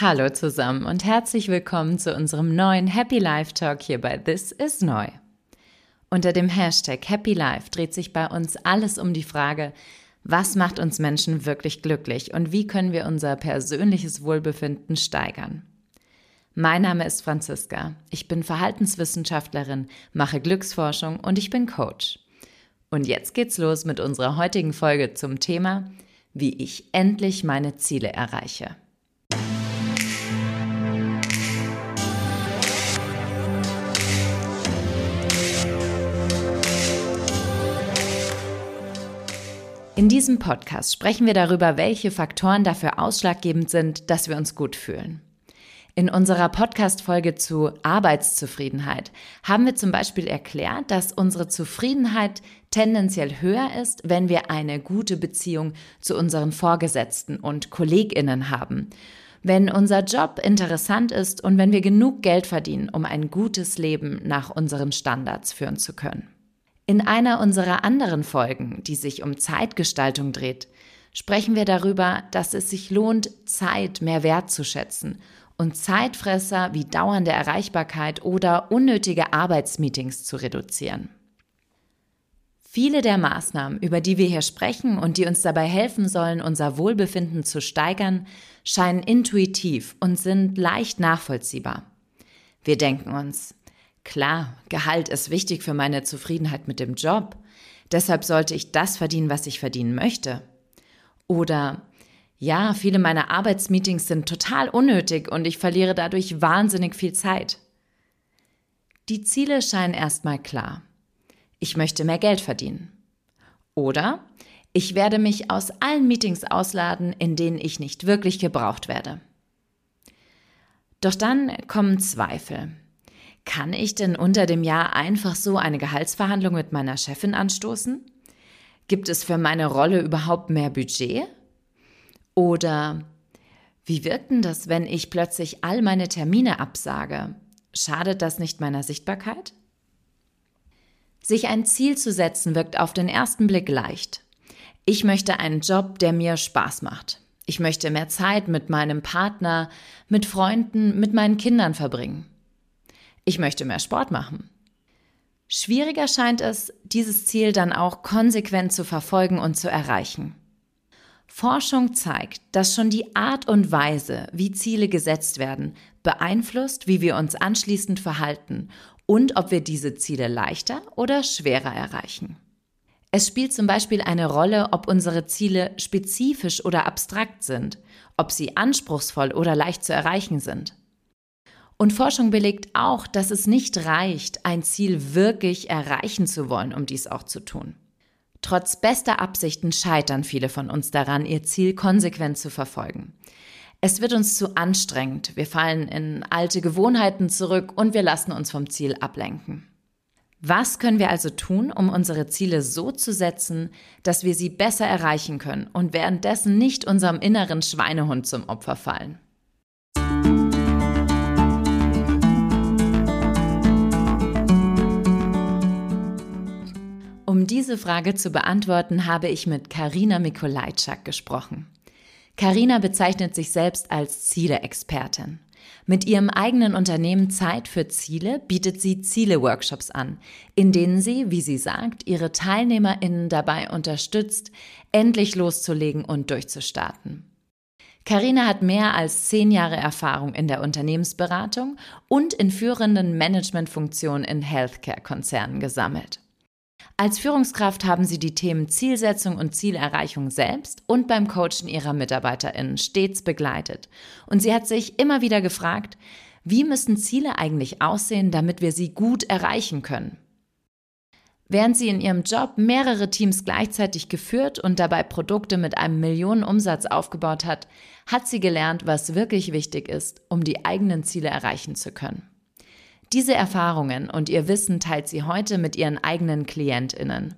Hallo zusammen und herzlich willkommen zu unserem neuen Happy Life Talk hier bei This is Neu. Unter dem Hashtag Happy Life dreht sich bei uns alles um die Frage, was macht uns Menschen wirklich glücklich und wie können wir unser persönliches Wohlbefinden steigern. Mein Name ist Franziska. Ich bin Verhaltenswissenschaftlerin, mache Glücksforschung und ich bin Coach. Und jetzt geht's los mit unserer heutigen Folge zum Thema, wie ich endlich meine Ziele erreiche. In diesem Podcast sprechen wir darüber, welche Faktoren dafür ausschlaggebend sind, dass wir uns gut fühlen. In unserer Podcast-Folge zu Arbeitszufriedenheit haben wir zum Beispiel erklärt, dass unsere Zufriedenheit tendenziell höher ist, wenn wir eine gute Beziehung zu unseren Vorgesetzten und KollegInnen haben, wenn unser Job interessant ist und wenn wir genug Geld verdienen, um ein gutes Leben nach unseren Standards führen zu können. In einer unserer anderen Folgen, die sich um Zeitgestaltung dreht, sprechen wir darüber, dass es sich lohnt, Zeit mehr wertzuschätzen und Zeitfresser wie dauernde Erreichbarkeit oder unnötige Arbeitsmeetings zu reduzieren. Viele der Maßnahmen, über die wir hier sprechen und die uns dabei helfen sollen, unser Wohlbefinden zu steigern, scheinen intuitiv und sind leicht nachvollziehbar. Wir denken uns, Klar, Gehalt ist wichtig für meine Zufriedenheit mit dem Job. Deshalb sollte ich das verdienen, was ich verdienen möchte. Oder ja, viele meiner Arbeitsmeetings sind total unnötig und ich verliere dadurch wahnsinnig viel Zeit. Die Ziele scheinen erstmal klar. Ich möchte mehr Geld verdienen. Oder ich werde mich aus allen Meetings ausladen, in denen ich nicht wirklich gebraucht werde. Doch dann kommen Zweifel. Kann ich denn unter dem Jahr einfach so eine Gehaltsverhandlung mit meiner Chefin anstoßen? Gibt es für meine Rolle überhaupt mehr Budget? Oder wie wirkt denn das, wenn ich plötzlich all meine Termine absage? Schadet das nicht meiner Sichtbarkeit? Sich ein Ziel zu setzen wirkt auf den ersten Blick leicht. Ich möchte einen Job, der mir Spaß macht. Ich möchte mehr Zeit mit meinem Partner, mit Freunden, mit meinen Kindern verbringen. Ich möchte mehr Sport machen. Schwieriger scheint es, dieses Ziel dann auch konsequent zu verfolgen und zu erreichen. Forschung zeigt, dass schon die Art und Weise, wie Ziele gesetzt werden, beeinflusst, wie wir uns anschließend verhalten und ob wir diese Ziele leichter oder schwerer erreichen. Es spielt zum Beispiel eine Rolle, ob unsere Ziele spezifisch oder abstrakt sind, ob sie anspruchsvoll oder leicht zu erreichen sind. Und Forschung belegt auch, dass es nicht reicht, ein Ziel wirklich erreichen zu wollen, um dies auch zu tun. Trotz bester Absichten scheitern viele von uns daran, ihr Ziel konsequent zu verfolgen. Es wird uns zu anstrengend, wir fallen in alte Gewohnheiten zurück und wir lassen uns vom Ziel ablenken. Was können wir also tun, um unsere Ziele so zu setzen, dass wir sie besser erreichen können und währenddessen nicht unserem inneren Schweinehund zum Opfer fallen? Um diese Frage zu beantworten, habe ich mit Karina Mikolajczak gesprochen. Karina bezeichnet sich selbst als Ziele-Expertin. Mit ihrem eigenen Unternehmen Zeit für Ziele bietet sie Ziele-Workshops an, in denen sie, wie sie sagt, ihre TeilnehmerInnen dabei unterstützt, endlich loszulegen und durchzustarten. Karina hat mehr als zehn Jahre Erfahrung in der Unternehmensberatung und in führenden Managementfunktionen in Healthcare-Konzernen gesammelt. Als Führungskraft haben Sie die Themen Zielsetzung und Zielerreichung selbst und beim Coachen Ihrer MitarbeiterInnen stets begleitet. Und sie hat sich immer wieder gefragt, wie müssen Ziele eigentlich aussehen, damit wir sie gut erreichen können? Während sie in ihrem Job mehrere Teams gleichzeitig geführt und dabei Produkte mit einem Millionenumsatz aufgebaut hat, hat sie gelernt, was wirklich wichtig ist, um die eigenen Ziele erreichen zu können. Diese Erfahrungen und ihr Wissen teilt sie heute mit ihren eigenen Klientinnen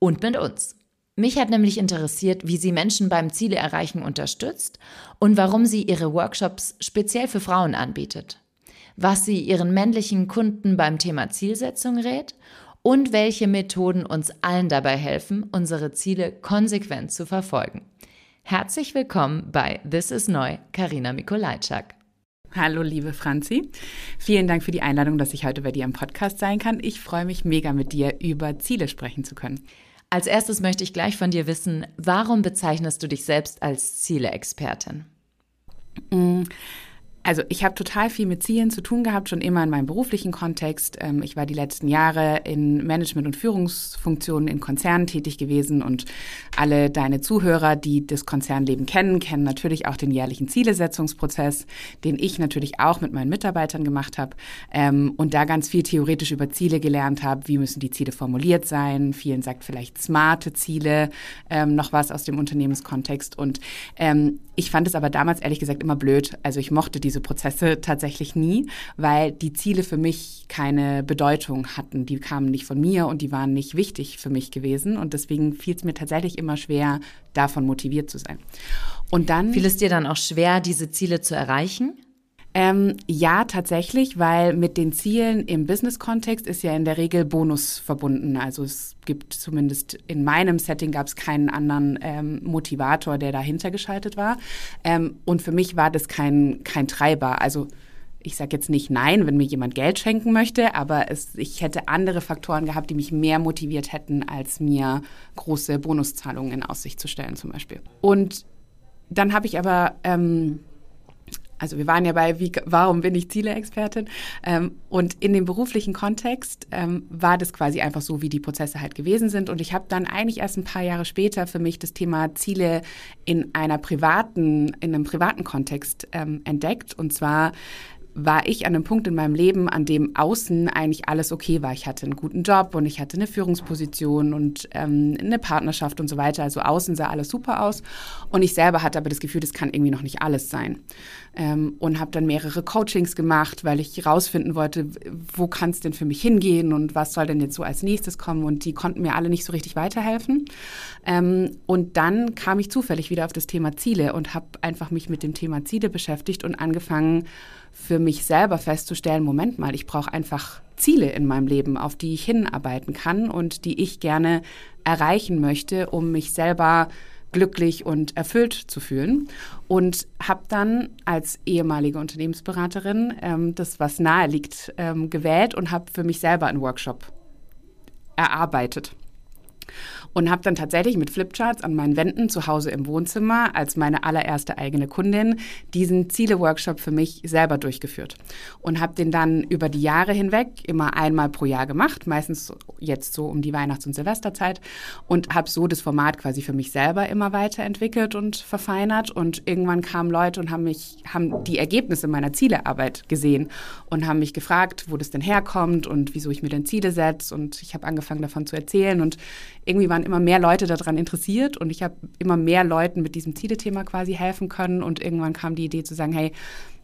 und mit uns. Mich hat nämlich interessiert, wie sie Menschen beim Ziele erreichen unterstützt und warum sie ihre Workshops speziell für Frauen anbietet, was sie ihren männlichen Kunden beim Thema Zielsetzung rät und welche Methoden uns allen dabei helfen, unsere Ziele konsequent zu verfolgen. Herzlich willkommen bei This is Neu, Karina Mikolajczak. Hallo, liebe Franzi. Vielen Dank für die Einladung, dass ich heute bei dir im Podcast sein kann. Ich freue mich mega mit dir über Ziele sprechen zu können. Als erstes möchte ich gleich von dir wissen, warum bezeichnest du dich selbst als Ziele-Expertin? Mm. Also ich habe total viel mit Zielen zu tun gehabt, schon immer in meinem beruflichen Kontext. Ähm, ich war die letzten Jahre in Management- und Führungsfunktionen in Konzernen tätig gewesen und alle deine Zuhörer, die das Konzernleben kennen, kennen natürlich auch den jährlichen Zielesetzungsprozess, den ich natürlich auch mit meinen Mitarbeitern gemacht habe ähm, und da ganz viel theoretisch über Ziele gelernt habe. Wie müssen die Ziele formuliert sein? Vielen sagt vielleicht smarte Ziele, ähm, noch was aus dem Unternehmenskontext. Und ich fand es aber damals ehrlich gesagt immer blöd. Also ich mochte diese Prozesse tatsächlich nie, weil die Ziele für mich keine Bedeutung hatten. Die kamen nicht von mir und die waren nicht wichtig für mich gewesen. Und deswegen fiel es mir tatsächlich immer schwer, davon motiviert zu sein. Und dann. Fiel es dir dann auch schwer, diese Ziele zu erreichen? Ähm, ja, tatsächlich, weil mit den Zielen im Business-Kontext ist ja in der Regel Bonus verbunden. Also es gibt zumindest in meinem Setting gab es keinen anderen ähm, Motivator, der dahinter geschaltet war. Ähm, und für mich war das kein, kein Treiber. Also ich sage jetzt nicht nein, wenn mir jemand Geld schenken möchte, aber es, ich hätte andere Faktoren gehabt, die mich mehr motiviert hätten, als mir große Bonuszahlungen in Aussicht zu stellen zum Beispiel. Und dann habe ich aber ähm, also wir waren ja bei, wie, warum bin ich Ziele-Expertin? Ähm, und in dem beruflichen Kontext ähm, war das quasi einfach so, wie die Prozesse halt gewesen sind. Und ich habe dann eigentlich erst ein paar Jahre später für mich das Thema Ziele in einer privaten, in einem privaten Kontext ähm, entdeckt. Und zwar war ich an einem Punkt in meinem Leben, an dem außen eigentlich alles okay war. Ich hatte einen guten Job und ich hatte eine Führungsposition und ähm, eine Partnerschaft und so weiter. Also außen sah alles super aus. Und ich selber hatte aber das Gefühl, das kann irgendwie noch nicht alles sein. Ähm, und habe dann mehrere Coachings gemacht, weil ich rausfinden wollte, wo kann es denn für mich hingehen und was soll denn jetzt so als nächstes kommen. Und die konnten mir alle nicht so richtig weiterhelfen. Ähm, und dann kam ich zufällig wieder auf das Thema Ziele und habe einfach mich mit dem Thema Ziele beschäftigt und angefangen, für mich selber festzustellen, Moment mal, ich brauche einfach Ziele in meinem Leben, auf die ich hinarbeiten kann und die ich gerne erreichen möchte, um mich selber glücklich und erfüllt zu fühlen. Und habe dann als ehemalige Unternehmensberaterin ähm, das, was nahe liegt, ähm, gewählt und habe für mich selber einen Workshop erarbeitet und habe dann tatsächlich mit Flipcharts an meinen Wänden zu Hause im Wohnzimmer als meine allererste eigene Kundin diesen Ziele-Workshop für mich selber durchgeführt. Und habe den dann über die Jahre hinweg immer einmal pro Jahr gemacht, meistens jetzt so um die Weihnachts- und Silvesterzeit. Und habe so das Format quasi für mich selber immer weiterentwickelt und verfeinert. Und irgendwann kamen Leute und haben mich haben die Ergebnisse meiner Zielearbeit gesehen und haben mich gefragt, wo das denn herkommt und wieso ich mir denn Ziele setze und ich habe angefangen davon zu erzählen. Und irgendwie waren immer mehr Leute daran interessiert und ich habe immer mehr Leuten mit diesem Zielethema quasi helfen können und irgendwann kam die Idee zu sagen, hey,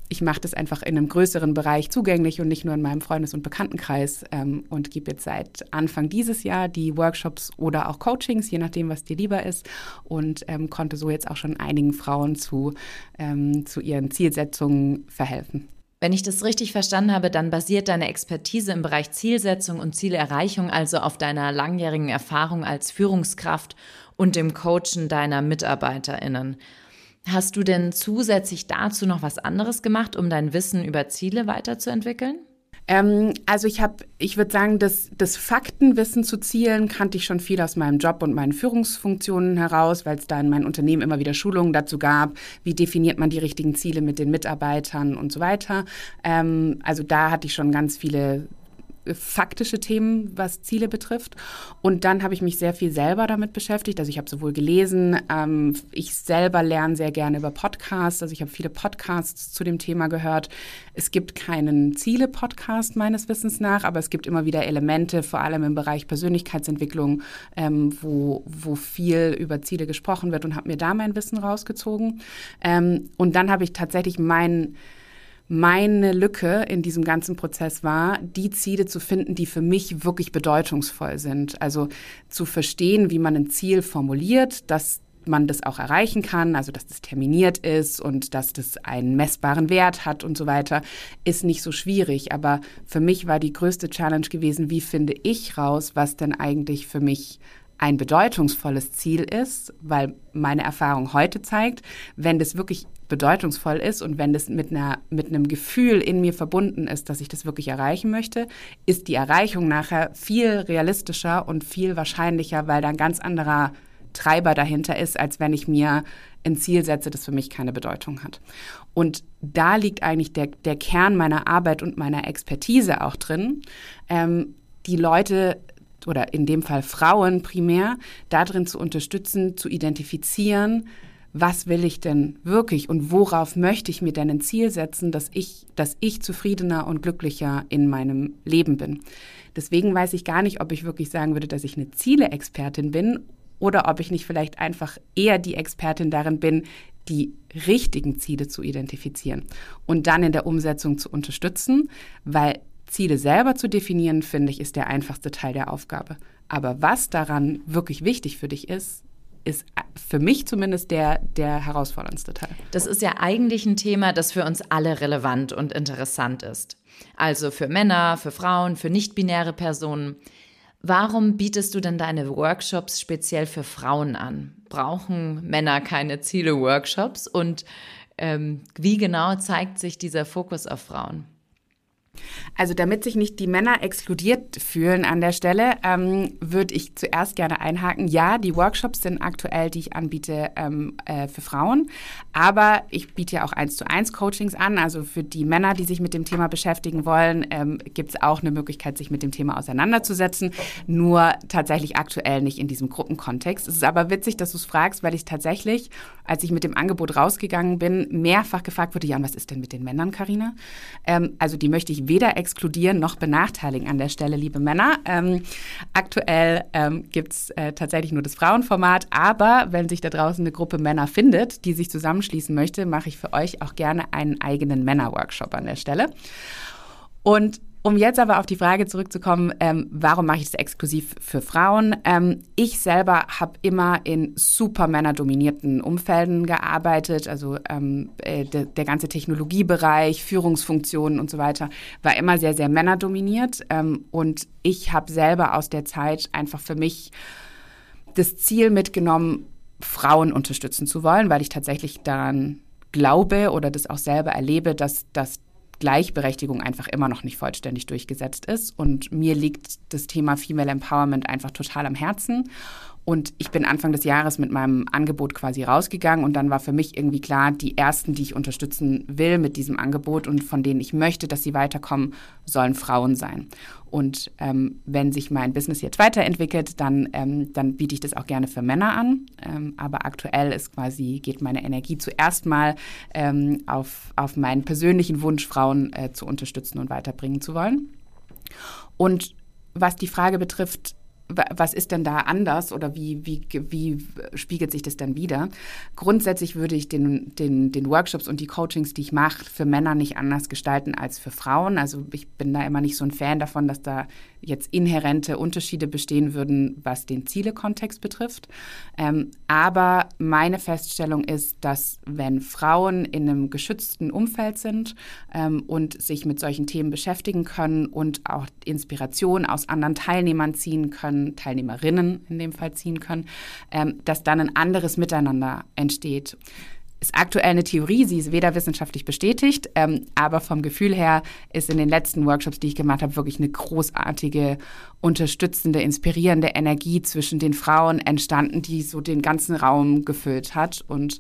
ich mache das einfach in einem größeren Bereich zugänglich und nicht nur in meinem Freundes- und Bekanntenkreis ähm, und gebe jetzt seit Anfang dieses Jahr die Workshops oder auch Coachings, je nachdem, was dir lieber ist und ähm, konnte so jetzt auch schon einigen Frauen zu, ähm, zu ihren Zielsetzungen verhelfen. Wenn ich das richtig verstanden habe, dann basiert deine Expertise im Bereich Zielsetzung und Zielerreichung also auf deiner langjährigen Erfahrung als Führungskraft und dem Coachen deiner Mitarbeiterinnen. Hast du denn zusätzlich dazu noch was anderes gemacht, um dein Wissen über Ziele weiterzuentwickeln? Ähm, also ich habe, ich würde sagen, das, das Faktenwissen zu Zielen kannte ich schon viel aus meinem Job und meinen Führungsfunktionen heraus, weil es da in meinem Unternehmen immer wieder Schulungen dazu gab, wie definiert man die richtigen Ziele mit den Mitarbeitern und so weiter. Ähm, also da hatte ich schon ganz viele faktische Themen, was Ziele betrifft. Und dann habe ich mich sehr viel selber damit beschäftigt. Also ich habe sowohl gelesen, ähm, ich selber lerne sehr gerne über Podcasts. Also ich habe viele Podcasts zu dem Thema gehört. Es gibt keinen Ziele-Podcast meines Wissens nach, aber es gibt immer wieder Elemente, vor allem im Bereich Persönlichkeitsentwicklung, ähm, wo, wo viel über Ziele gesprochen wird und habe mir da mein Wissen rausgezogen. Ähm, und dann habe ich tatsächlich meinen meine Lücke in diesem ganzen Prozess war, die Ziele zu finden, die für mich wirklich bedeutungsvoll sind. Also zu verstehen, wie man ein Ziel formuliert, dass man das auch erreichen kann, also dass das terminiert ist und dass das einen messbaren Wert hat und so weiter, ist nicht so schwierig. Aber für mich war die größte Challenge gewesen, wie finde ich raus, was denn eigentlich für mich ein bedeutungsvolles Ziel ist, weil meine Erfahrung heute zeigt, wenn das wirklich bedeutungsvoll ist und wenn das mit, einer, mit einem Gefühl in mir verbunden ist, dass ich das wirklich erreichen möchte, ist die Erreichung nachher viel realistischer und viel wahrscheinlicher, weil da ein ganz anderer Treiber dahinter ist, als wenn ich mir ein Ziel setze, das für mich keine Bedeutung hat. Und da liegt eigentlich der, der Kern meiner Arbeit und meiner Expertise auch drin, ähm, die Leute oder in dem Fall Frauen primär darin zu unterstützen, zu identifizieren, was will ich denn wirklich und worauf möchte ich mir denn ein Ziel setzen, dass ich, dass ich zufriedener und glücklicher in meinem Leben bin. Deswegen weiß ich gar nicht, ob ich wirklich sagen würde, dass ich eine Ziele-Expertin bin oder ob ich nicht vielleicht einfach eher die Expertin darin bin, die richtigen Ziele zu identifizieren und dann in der Umsetzung zu unterstützen, weil Ziele selber zu definieren, finde ich, ist der einfachste Teil der Aufgabe. Aber was daran wirklich wichtig für dich ist, ist für mich zumindest der, der herausforderndste Teil. Das ist ja eigentlich ein Thema, das für uns alle relevant und interessant ist. Also für Männer, für Frauen, für nicht-binäre Personen. Warum bietest du denn deine Workshops speziell für Frauen an? Brauchen Männer keine Ziele-Workshops? Und ähm, wie genau zeigt sich dieser Fokus auf Frauen? Also damit sich nicht die Männer exkludiert fühlen an der Stelle, ähm, würde ich zuerst gerne einhaken. Ja, die Workshops sind aktuell, die ich anbiete ähm, äh, für Frauen, aber ich biete ja auch eins zu eins Coachings an. Also für die Männer, die sich mit dem Thema beschäftigen wollen, ähm, gibt es auch eine Möglichkeit, sich mit dem Thema auseinanderzusetzen. Nur tatsächlich aktuell nicht in diesem Gruppenkontext. Es ist aber witzig, dass du es fragst, weil ich tatsächlich, als ich mit dem Angebot rausgegangen bin, mehrfach gefragt wurde, Jan, was ist denn mit den Männern, Karina? Ähm, also die möchte ich weder exkludieren noch benachteiligen an der Stelle, liebe Männer. Ähm, aktuell ähm, gibt es äh, tatsächlich nur das Frauenformat, aber wenn sich da draußen eine Gruppe Männer findet, die sich zusammenschließen möchte, mache ich für euch auch gerne einen eigenen Männerworkshop an der Stelle. Und um jetzt aber auf die Frage zurückzukommen, ähm, warum mache ich das exklusiv für Frauen? Ähm, ich selber habe immer in super männerdominierten Umfelden gearbeitet, also ähm, äh, de, der ganze Technologiebereich, Führungsfunktionen und so weiter war immer sehr, sehr männerdominiert. Ähm, und ich habe selber aus der Zeit einfach für mich das Ziel mitgenommen, Frauen unterstützen zu wollen, weil ich tatsächlich daran glaube oder das auch selber erlebe, dass, dass Gleichberechtigung einfach immer noch nicht vollständig durchgesetzt ist. Und mir liegt das Thema Female Empowerment einfach total am Herzen. Und ich bin Anfang des Jahres mit meinem Angebot quasi rausgegangen und dann war für mich irgendwie klar, die ersten, die ich unterstützen will mit diesem Angebot und von denen ich möchte, dass sie weiterkommen, sollen Frauen sein. Und ähm, wenn sich mein Business jetzt weiterentwickelt, dann, ähm, dann biete ich das auch gerne für Männer an. Ähm, aber aktuell ist quasi, geht meine Energie zuerst mal ähm, auf, auf meinen persönlichen Wunsch, Frauen äh, zu unterstützen und weiterbringen zu wollen. Und was die Frage betrifft, was ist denn da anders oder wie, wie, wie spiegelt sich das dann wieder? Grundsätzlich würde ich den, den, den Workshops und die Coachings, die ich mache, für Männer nicht anders gestalten als für Frauen. Also ich bin da immer nicht so ein Fan davon, dass da jetzt inhärente Unterschiede bestehen würden, was den Zielekontext betrifft. Ähm, aber meine Feststellung ist, dass wenn Frauen in einem geschützten Umfeld sind ähm, und sich mit solchen Themen beschäftigen können und auch Inspiration aus anderen Teilnehmern ziehen können, können, Teilnehmerinnen in dem Fall ziehen können, ähm, dass dann ein anderes Miteinander entsteht. Ist aktuell eine Theorie, sie ist weder wissenschaftlich bestätigt, ähm, aber vom Gefühl her ist in den letzten Workshops, die ich gemacht habe, wirklich eine großartige, unterstützende, inspirierende Energie zwischen den Frauen entstanden, die so den ganzen Raum gefüllt hat. Und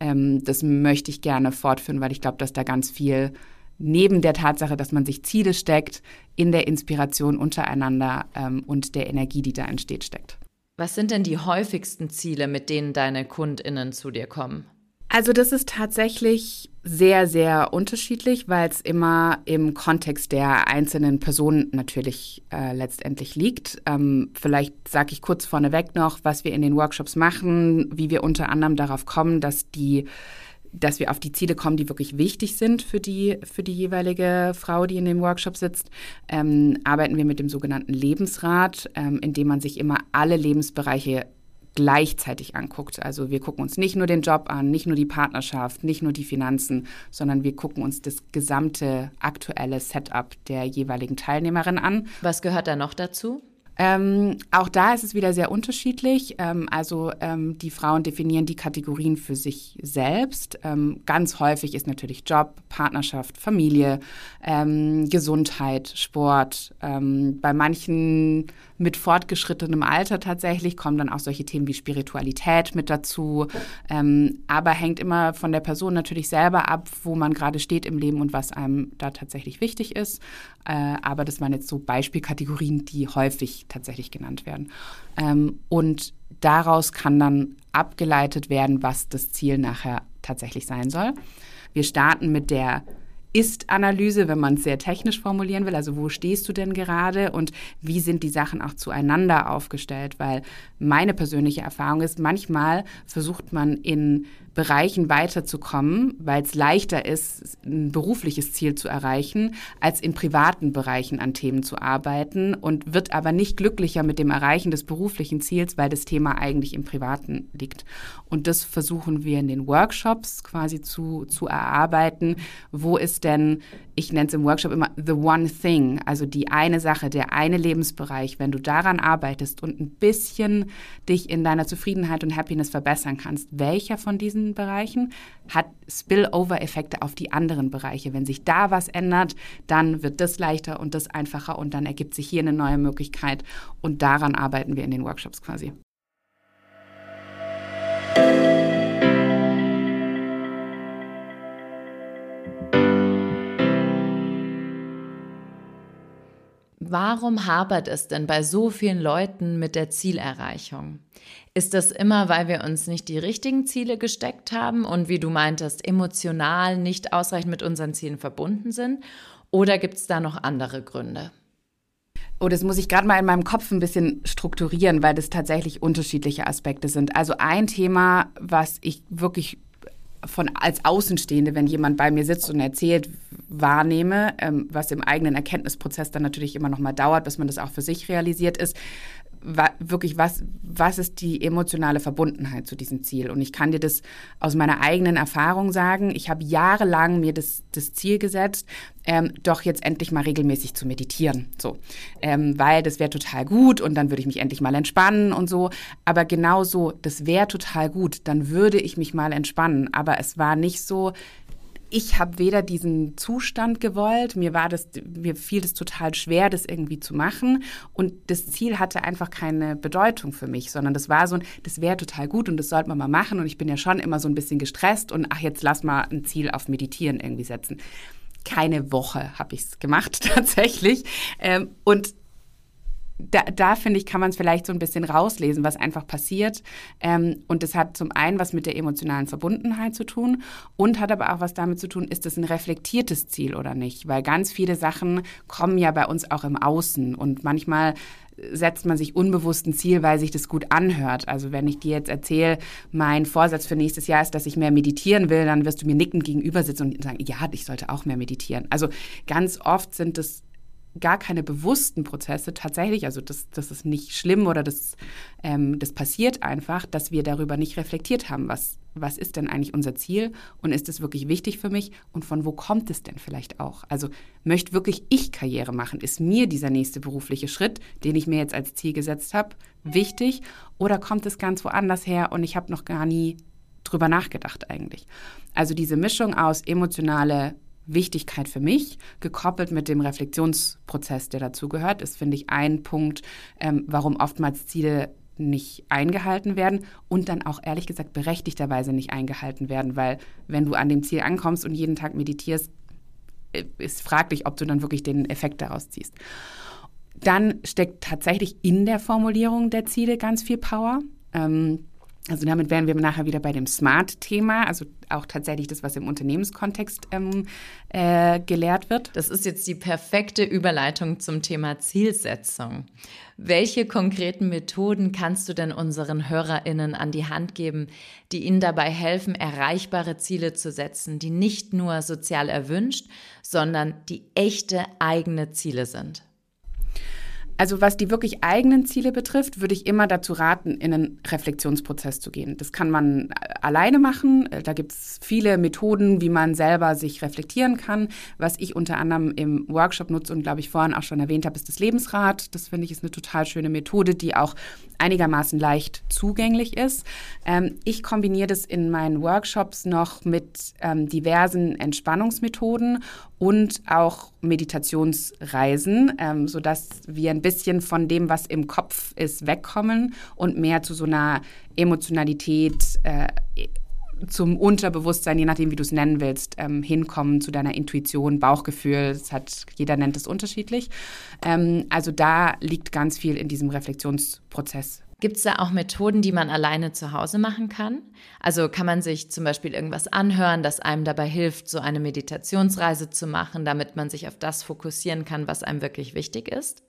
ähm, das möchte ich gerne fortführen, weil ich glaube, dass da ganz viel neben der Tatsache, dass man sich Ziele steckt, in der Inspiration untereinander ähm, und der Energie, die da entsteht, steckt. Was sind denn die häufigsten Ziele, mit denen deine Kundinnen zu dir kommen? Also das ist tatsächlich sehr, sehr unterschiedlich, weil es immer im Kontext der einzelnen Personen natürlich äh, letztendlich liegt. Ähm, vielleicht sage ich kurz vorneweg noch, was wir in den Workshops machen, wie wir unter anderem darauf kommen, dass die dass wir auf die Ziele kommen, die wirklich wichtig sind für die, für die jeweilige Frau, die in dem Workshop sitzt, ähm, arbeiten wir mit dem sogenannten Lebensrat, ähm, in dem man sich immer alle Lebensbereiche gleichzeitig anguckt. Also wir gucken uns nicht nur den Job an, nicht nur die Partnerschaft, nicht nur die Finanzen, sondern wir gucken uns das gesamte aktuelle Setup der jeweiligen Teilnehmerin an. Was gehört da noch dazu? Ähm, auch da ist es wieder sehr unterschiedlich. Ähm, also ähm, die Frauen definieren die Kategorien für sich selbst. Ähm, ganz häufig ist natürlich Job, Partnerschaft, Familie, ähm, Gesundheit, Sport. Ähm, bei manchen mit fortgeschrittenem Alter tatsächlich kommen dann auch solche Themen wie Spiritualität mit dazu. aber hängt immer von der Person natürlich selber ab, wo man gerade steht im Leben und was einem da tatsächlich wichtig ist. Äh, aber das waren jetzt so Beispielkategorien, die häufig tatsächlich genannt werden. Ähm, und daraus kann dann abgeleitet werden, was das Ziel nachher tatsächlich sein soll. Wir starten mit der ist-Analyse, wenn man es sehr technisch formulieren will. Also wo stehst du denn gerade und wie sind die Sachen auch zueinander aufgestellt? Weil meine persönliche Erfahrung ist, manchmal versucht man in Bereichen weiterzukommen, weil es leichter ist, ein berufliches Ziel zu erreichen, als in privaten Bereichen an Themen zu arbeiten und wird aber nicht glücklicher mit dem Erreichen des beruflichen Ziels, weil das Thema eigentlich im Privaten liegt. Und das versuchen wir in den Workshops quasi zu, zu erarbeiten. Wo ist denn, ich nenne es im Workshop immer the one thing, also die eine Sache, der eine Lebensbereich, wenn du daran arbeitest und ein bisschen dich in deiner Zufriedenheit und Happiness verbessern kannst, welcher von diesen Bereichen, hat Spillover-Effekte auf die anderen Bereiche. Wenn sich da was ändert, dann wird das leichter und das einfacher und dann ergibt sich hier eine neue Möglichkeit und daran arbeiten wir in den Workshops quasi. Warum hapert es denn bei so vielen Leuten mit der Zielerreichung? Ist das immer, weil wir uns nicht die richtigen Ziele gesteckt haben und wie du meintest, emotional nicht ausreichend mit unseren Zielen verbunden sind? Oder gibt es da noch andere Gründe? Oh, das muss ich gerade mal in meinem Kopf ein bisschen strukturieren, weil das tatsächlich unterschiedliche Aspekte sind. Also ein Thema, was ich wirklich von als Außenstehende, wenn jemand bei mir sitzt und erzählt, wahrnehme, ähm, was im eigenen Erkenntnisprozess dann natürlich immer noch mal dauert, bis man das auch für sich realisiert ist, wa wirklich, was, was ist die emotionale Verbundenheit zu diesem Ziel? Und ich kann dir das aus meiner eigenen Erfahrung sagen. Ich habe jahrelang mir das, das Ziel gesetzt, ähm, doch jetzt endlich mal regelmäßig zu meditieren. So, ähm, weil das wäre total gut und dann würde ich mich endlich mal entspannen und so. Aber genau so, das wäre total gut, dann würde ich mich mal entspannen. Aber es war nicht so, ich habe weder diesen Zustand gewollt, mir war das, mir fiel das total schwer, das irgendwie zu machen. Und das Ziel hatte einfach keine Bedeutung für mich, sondern das war so ein, das wäre total gut und das sollte man mal machen. Und ich bin ja schon immer so ein bisschen gestresst und ach, jetzt lass mal ein Ziel auf Meditieren irgendwie setzen. Keine Woche habe ich es gemacht tatsächlich. Ähm, und da, da finde ich, kann man es vielleicht so ein bisschen rauslesen, was einfach passiert. Ähm, und das hat zum einen was mit der emotionalen Verbundenheit zu tun und hat aber auch was damit zu tun, ist das ein reflektiertes Ziel oder nicht? Weil ganz viele Sachen kommen ja bei uns auch im Außen und manchmal setzt man sich unbewusst ein Ziel, weil sich das gut anhört. Also wenn ich dir jetzt erzähle, mein Vorsatz für nächstes Jahr ist, dass ich mehr meditieren will, dann wirst du mir nickend gegenüber sitzen und sagen, ja, ich sollte auch mehr meditieren. Also ganz oft sind es gar keine bewussten Prozesse tatsächlich, also das, das ist nicht schlimm oder das, ähm, das passiert einfach, dass wir darüber nicht reflektiert haben, was, was ist denn eigentlich unser Ziel und ist es wirklich wichtig für mich und von wo kommt es denn vielleicht auch? Also möchte wirklich ich Karriere machen? Ist mir dieser nächste berufliche Schritt, den ich mir jetzt als Ziel gesetzt habe, wichtig oder kommt es ganz woanders her und ich habe noch gar nie drüber nachgedacht eigentlich? Also diese Mischung aus emotionale Wichtigkeit für mich, gekoppelt mit dem Reflexionsprozess, der dazugehört, ist, finde ich, ein Punkt, ähm, warum oftmals Ziele nicht eingehalten werden und dann auch ehrlich gesagt berechtigterweise nicht eingehalten werden, weil wenn du an dem Ziel ankommst und jeden Tag meditierst, äh, ist fraglich, ob du dann wirklich den Effekt daraus ziehst. Dann steckt tatsächlich in der Formulierung der Ziele ganz viel Power. Ähm, also damit wären wir nachher wieder bei dem Smart-Thema, also auch tatsächlich das, was im Unternehmenskontext ähm, äh, gelehrt wird. Das ist jetzt die perfekte Überleitung zum Thema Zielsetzung. Welche konkreten Methoden kannst du denn unseren Hörerinnen an die Hand geben, die ihnen dabei helfen, erreichbare Ziele zu setzen, die nicht nur sozial erwünscht, sondern die echte eigene Ziele sind? Also was die wirklich eigenen Ziele betrifft, würde ich immer dazu raten, in einen Reflexionsprozess zu gehen. Das kann man alleine machen. Da gibt es viele Methoden, wie man selber sich reflektieren kann. Was ich unter anderem im Workshop nutze und glaube ich vorhin auch schon erwähnt habe, ist das Lebensrad. Das finde ich ist eine total schöne Methode, die auch einigermaßen leicht zugänglich ist. Ähm, ich kombiniere das in meinen Workshops noch mit ähm, diversen Entspannungsmethoden und auch Meditationsreisen, ähm, sodass wir ein bisschen von dem, was im Kopf ist, wegkommen und mehr zu so einer Emotionalität, äh, zum Unterbewusstsein, je nachdem, wie du es nennen willst, ähm, hinkommen zu deiner Intuition, Bauchgefühl. Das hat, jeder nennt es unterschiedlich. Ähm, also da liegt ganz viel in diesem Reflexionsprozess. Gibt es da auch Methoden, die man alleine zu Hause machen kann? Also kann man sich zum Beispiel irgendwas anhören, das einem dabei hilft, so eine Meditationsreise zu machen, damit man sich auf das fokussieren kann, was einem wirklich wichtig ist?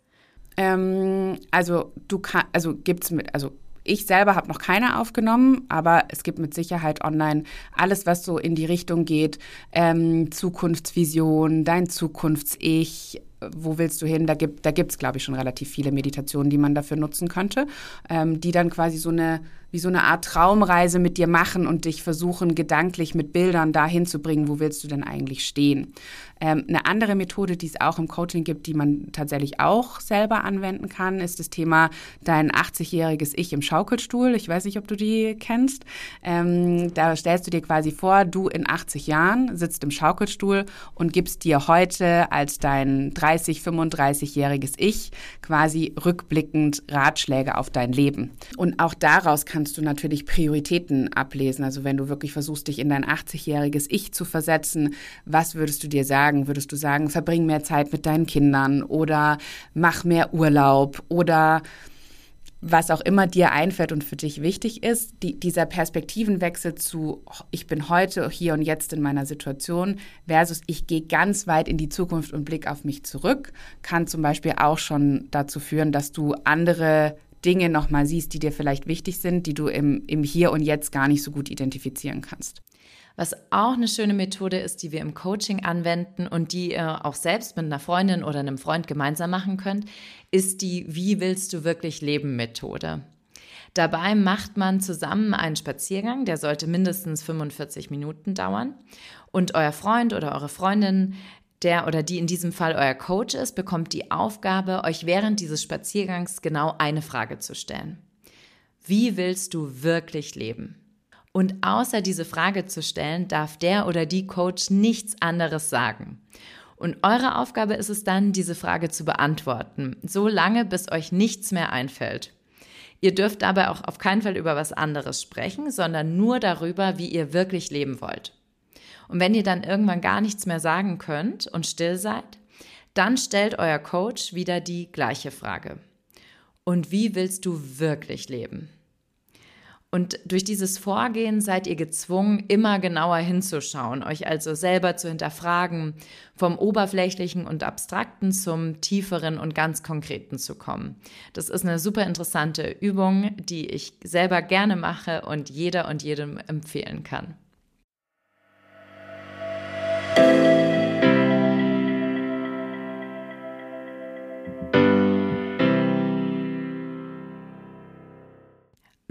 Ähm, also du kann, also gibt's mit, also ich selber habe noch keine aufgenommen, aber es gibt mit Sicherheit online alles, was so in die Richtung geht. Ähm, Zukunftsvision, dein Zukunfts-Ich, wo willst du hin? Da gibt da gibt's glaube ich schon relativ viele Meditationen, die man dafür nutzen könnte, ähm, die dann quasi so eine wie so eine Art Traumreise mit dir machen und dich versuchen, gedanklich mit Bildern dahin zu bringen, wo willst du denn eigentlich stehen. Ähm, eine andere Methode, die es auch im Coaching gibt, die man tatsächlich auch selber anwenden kann, ist das Thema dein 80-jähriges Ich im Schaukelstuhl. Ich weiß nicht, ob du die kennst. Ähm, da stellst du dir quasi vor, du in 80 Jahren sitzt im Schaukelstuhl und gibst dir heute als dein 30, 35-jähriges Ich quasi rückblickend Ratschläge auf dein Leben. Und auch daraus kann kannst du natürlich Prioritäten ablesen. Also wenn du wirklich versuchst, dich in dein 80-jähriges Ich zu versetzen, was würdest du dir sagen? Würdest du sagen, verbring mehr Zeit mit deinen Kindern oder mach mehr Urlaub oder was auch immer dir einfällt und für dich wichtig ist, die, dieser Perspektivenwechsel zu, ich bin heute hier und jetzt in meiner Situation versus ich gehe ganz weit in die Zukunft und blick auf mich zurück, kann zum Beispiel auch schon dazu führen, dass du andere Dinge nochmal siehst, die dir vielleicht wichtig sind, die du im, im Hier und Jetzt gar nicht so gut identifizieren kannst. Was auch eine schöne Methode ist, die wir im Coaching anwenden und die ihr auch selbst mit einer Freundin oder einem Freund gemeinsam machen könnt, ist die Wie willst du wirklich leben Methode. Dabei macht man zusammen einen Spaziergang, der sollte mindestens 45 Minuten dauern. Und euer Freund oder eure Freundin der oder die in diesem Fall euer Coach ist, bekommt die Aufgabe, euch während dieses Spaziergangs genau eine Frage zu stellen. Wie willst du wirklich leben? Und außer diese Frage zu stellen, darf der oder die Coach nichts anderes sagen. Und eure Aufgabe ist es dann, diese Frage zu beantworten, so lange, bis euch nichts mehr einfällt. Ihr dürft dabei auch auf keinen Fall über was anderes sprechen, sondern nur darüber, wie ihr wirklich leben wollt. Und wenn ihr dann irgendwann gar nichts mehr sagen könnt und still seid, dann stellt euer Coach wieder die gleiche Frage. Und wie willst du wirklich leben? Und durch dieses Vorgehen seid ihr gezwungen, immer genauer hinzuschauen, euch also selber zu hinterfragen, vom oberflächlichen und abstrakten zum tieferen und ganz konkreten zu kommen. Das ist eine super interessante Übung, die ich selber gerne mache und jeder und jedem empfehlen kann.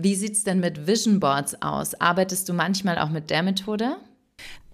Wie sieht es denn mit Vision Boards aus? Arbeitest du manchmal auch mit der Methode?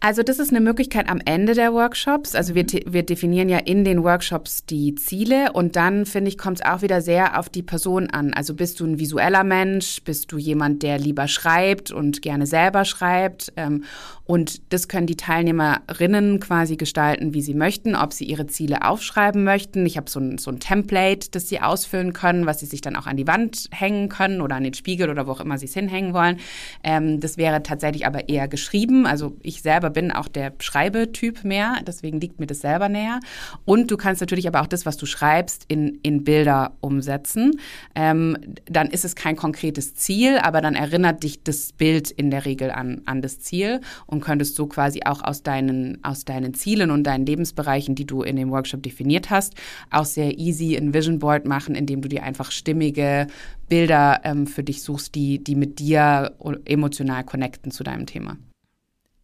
Also das ist eine Möglichkeit am Ende der Workshops. Also wir, wir definieren ja in den Workshops die Ziele und dann, finde ich, kommt es auch wieder sehr auf die Person an. Also bist du ein visueller Mensch, bist du jemand, der lieber schreibt und gerne selber schreibt ähm, und das können die Teilnehmerinnen quasi gestalten, wie sie möchten, ob sie ihre Ziele aufschreiben möchten. Ich habe so ein, so ein Template, das sie ausfüllen können, was sie sich dann auch an die Wand hängen können oder an den Spiegel oder wo auch immer sie es hinhängen wollen. Ähm, das wäre tatsächlich aber eher geschrieben. Also ich selber bin auch der Schreibetyp mehr, deswegen liegt mir das selber näher. Und du kannst natürlich aber auch das, was du schreibst, in, in Bilder umsetzen. Ähm, dann ist es kein konkretes Ziel, aber dann erinnert dich das Bild in der Regel an, an das Ziel und könntest so quasi auch aus deinen, aus deinen Zielen und deinen Lebensbereichen, die du in dem Workshop definiert hast, auch sehr easy ein Vision Board machen, indem du dir einfach stimmige Bilder ähm, für dich suchst, die, die mit dir emotional connecten zu deinem Thema.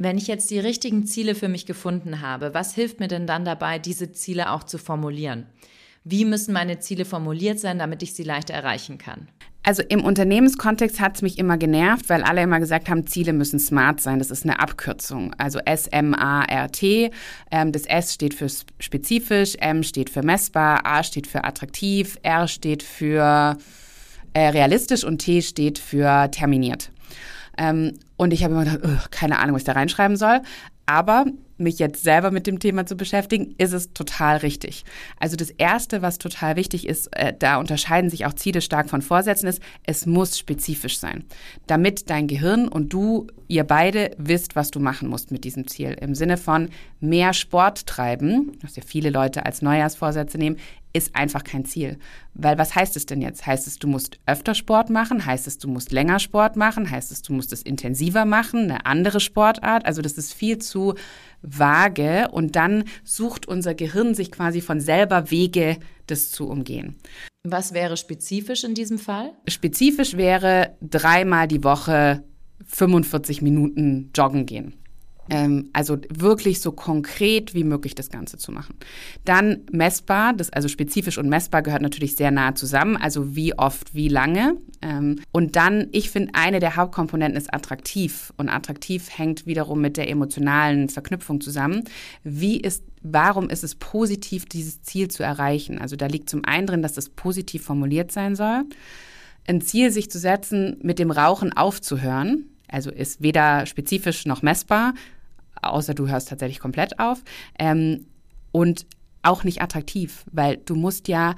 Wenn ich jetzt die richtigen Ziele für mich gefunden habe, was hilft mir denn dann dabei, diese Ziele auch zu formulieren? Wie müssen meine Ziele formuliert sein, damit ich sie leichter erreichen kann? Also im Unternehmenskontext hat es mich immer genervt, weil alle immer gesagt haben, Ziele müssen smart sein. Das ist eine Abkürzung. Also S-M-A-R-T. Ähm, das S steht für spezifisch, M steht für messbar, A steht für attraktiv, R steht für äh, realistisch und T steht für terminiert. Ähm, und ich habe immer gedacht, keine Ahnung, was ich da reinschreiben soll. Aber mich jetzt selber mit dem Thema zu beschäftigen, ist es total richtig. Also das Erste, was total wichtig ist, äh, da unterscheiden sich auch Ziele stark von Vorsätzen, ist, es muss spezifisch sein, damit dein Gehirn und du, ihr beide wisst, was du machen musst mit diesem Ziel. Im Sinne von mehr Sport treiben, was ja viele Leute als Neujahrsvorsätze nehmen, ist einfach kein Ziel. Weil was heißt es denn jetzt? Heißt es, du musst öfter Sport machen? Heißt es, du musst länger Sport machen? Heißt es, du musst es intensiver machen? Eine andere Sportart? Also das ist viel zu vage und dann sucht unser Gehirn sich quasi von selber Wege, das zu umgehen. Was wäre spezifisch in diesem Fall? Spezifisch wäre dreimal die Woche 45 Minuten joggen gehen. Ähm, also wirklich so konkret wie möglich das Ganze zu machen. Dann messbar, das also spezifisch und messbar gehört natürlich sehr nah zusammen, also wie oft, wie lange. Ähm, und dann, ich finde, eine der Hauptkomponenten ist attraktiv. Und attraktiv hängt wiederum mit der emotionalen Verknüpfung zusammen. Wie ist warum ist es positiv, dieses Ziel zu erreichen? Also da liegt zum einen drin, dass es positiv formuliert sein soll. Ein Ziel sich zu setzen, mit dem Rauchen aufzuhören, also ist weder spezifisch noch messbar, außer du hörst tatsächlich komplett auf. Ähm, und auch nicht attraktiv, weil du musst ja